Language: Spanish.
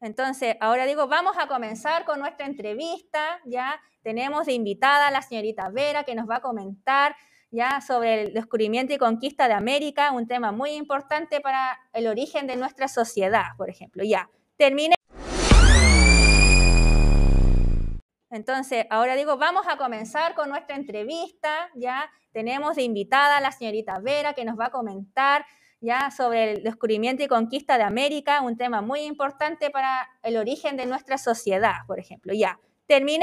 Entonces, ahora digo, vamos a comenzar con nuestra entrevista. Ya tenemos de invitada a la señorita Vera que nos va a comentar ya sobre el descubrimiento y conquista de América, un tema muy importante para el origen de nuestra sociedad, por ejemplo. Ya, termine. Entonces, ahora digo, vamos a comenzar con nuestra entrevista. Ya tenemos de invitada a la señorita Vera que nos va a comentar ya sobre el descubrimiento y conquista de América, un tema muy importante para el origen de nuestra sociedad, por ejemplo. Ya, termine.